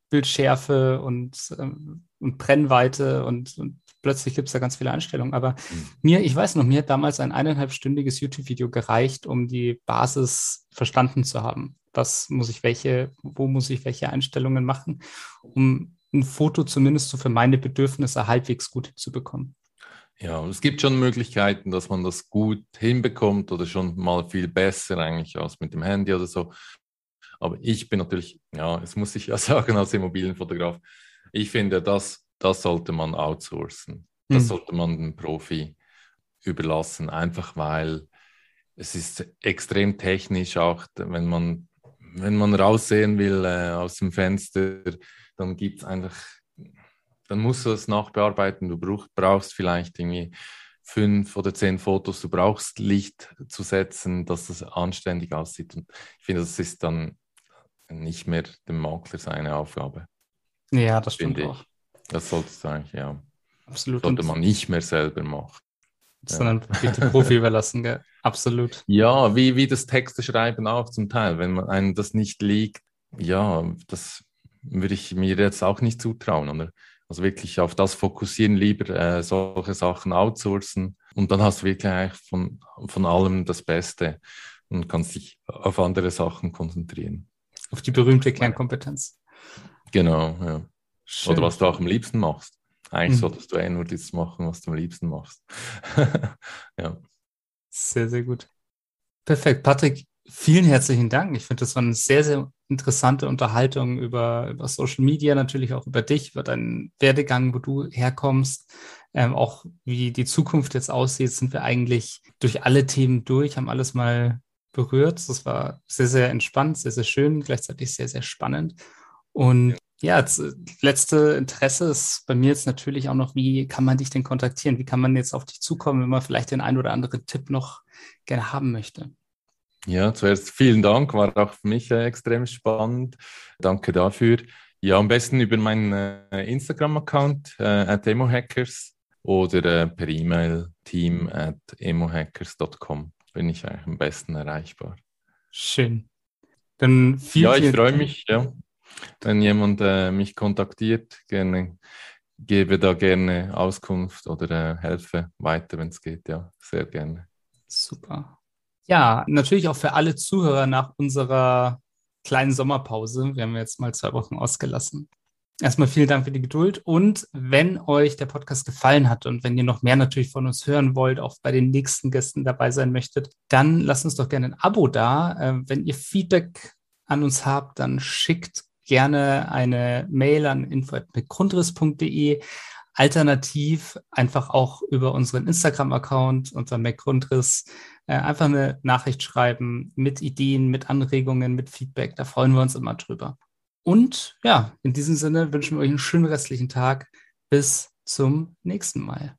Bildschärfe und, ähm, und Brennweite und, und plötzlich gibt es da ganz viele Einstellungen. Aber mhm. mir, ich weiß noch, mir hat damals ein eineinhalbstündiges YouTube-Video gereicht, um die Basis verstanden zu haben. Was muss ich welche, wo muss ich welche Einstellungen machen, um ein Foto zumindest so für meine Bedürfnisse halbwegs gut hinzubekommen. Ja, es gibt schon Möglichkeiten, dass man das gut hinbekommt oder schon mal viel besser eigentlich als mit dem Handy oder so. Aber ich bin natürlich, ja, es muss ich ja <laughs> sagen als Immobilienfotograf, ich finde, das das sollte man outsourcen. Das mhm. sollte man dem Profi überlassen, einfach weil es ist extrem technisch auch, wenn man, wenn man raussehen will äh, aus dem Fenster, dann gibt es einfach, dann musst du es nachbearbeiten. Du brauch, brauchst vielleicht irgendwie fünf oder zehn Fotos, du brauchst Licht zu setzen, dass das anständig aussieht. Und ich finde, das ist dann nicht mehr dem Makler seine Aufgabe. Ja, das stimmt auch. Das sollte es eigentlich, ja. Absolut. Sollte man nicht mehr selber machen. Sondern ja. dem Profi überlassen, gell? Absolut. Ja, wie, wie das Texte schreiben auch zum Teil. Wenn man einem das nicht liegt, ja, das würde ich mir jetzt auch nicht zutrauen. Oder? Also wirklich auf das fokussieren, lieber äh, solche Sachen outsourcen und dann hast du wirklich eigentlich von, von allem das Beste und kannst dich auf andere Sachen konzentrieren. Auf die berühmte Kernkompetenz. Genau, ja. Schön. Oder was du auch am liebsten machst. Eigentlich mhm. solltest du eh nur das machen, was du am liebsten machst. <laughs> ja. Sehr, sehr gut. Perfekt. Patrick, vielen herzlichen Dank. Ich finde, das war eine sehr, sehr interessante Unterhaltung über, über Social Media, natürlich auch über dich, über deinen Werdegang, wo du herkommst. Ähm, auch wie die Zukunft jetzt aussieht, sind wir eigentlich durch alle Themen durch, haben alles mal berührt. Das war sehr, sehr entspannt, sehr, sehr schön, gleichzeitig sehr, sehr spannend. Und ja, das letzte Interesse ist bei mir jetzt natürlich auch noch, wie kann man dich denn kontaktieren? Wie kann man jetzt auf dich zukommen, wenn man vielleicht den einen oder anderen Tipp noch gerne haben möchte? Ja, zuerst vielen Dank, war auch für mich äh, extrem spannend. Danke dafür. Ja, am besten über meinen äh, Instagram-Account äh, at emohackers oder äh, per E-Mail team at emohackers.com bin ich eigentlich am besten erreichbar. Schön. Dann vielen, Ja, ich freue mich, ja wenn jemand äh, mich kontaktiert, gerne gebe da gerne Auskunft oder äh, helfe weiter, wenn es geht. Ja, sehr gerne. Super. Ja, natürlich auch für alle Zuhörer nach unserer kleinen Sommerpause. Wir haben jetzt mal zwei Wochen ausgelassen. Erstmal vielen Dank für die Geduld. Und wenn euch der Podcast gefallen hat und wenn ihr noch mehr natürlich von uns hören wollt, auch bei den nächsten Gästen dabei sein möchtet, dann lasst uns doch gerne ein Abo da. Äh, wenn ihr Feedback an uns habt, dann schickt gerne eine Mail an info.grundriss.de. alternativ einfach auch über unseren Instagram-Account unter McGrundriss äh, einfach eine Nachricht schreiben mit Ideen, mit Anregungen, mit Feedback. Da freuen wir uns immer drüber. Und ja, in diesem Sinne wünschen wir euch einen schönen restlichen Tag. Bis zum nächsten Mal.